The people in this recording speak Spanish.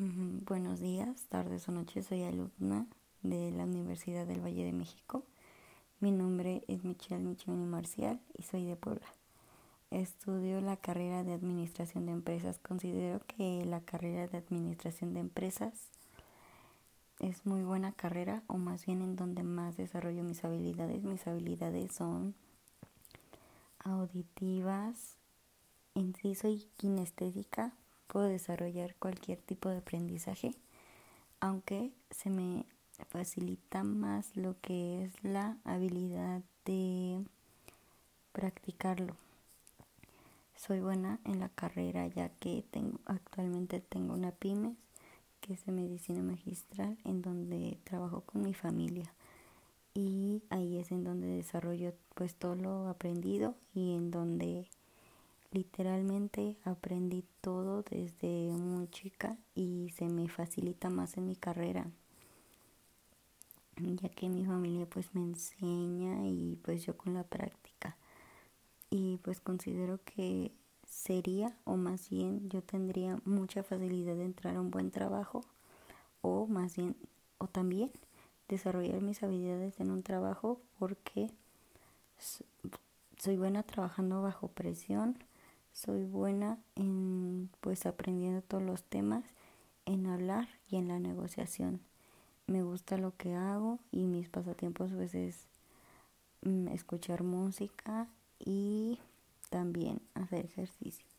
Buenos días, tardes o noches. Soy alumna de la Universidad del Valle de México. Mi nombre es Michelle Michimini Marcial y soy de Puebla. Estudio la carrera de Administración de Empresas. Considero que la carrera de Administración de Empresas es muy buena carrera o más bien en donde más desarrollo mis habilidades. Mis habilidades son auditivas. En sí soy kinestésica puedo desarrollar cualquier tipo de aprendizaje, aunque se me facilita más lo que es la habilidad de practicarlo. Soy buena en la carrera ya que tengo actualmente tengo una pymes que es de medicina magistral en donde trabajo con mi familia y ahí es en donde desarrollo pues todo lo aprendido y en donde Literalmente aprendí todo desde muy chica y se me facilita más en mi carrera, ya que mi familia pues me enseña y pues yo con la práctica. Y pues considero que sería o más bien yo tendría mucha facilidad de entrar a un buen trabajo o más bien o también desarrollar mis habilidades en un trabajo porque soy buena trabajando bajo presión soy buena en pues aprendiendo todos los temas, en hablar y en la negociación. Me gusta lo que hago y mis pasatiempos pues es mm, escuchar música y también hacer ejercicio.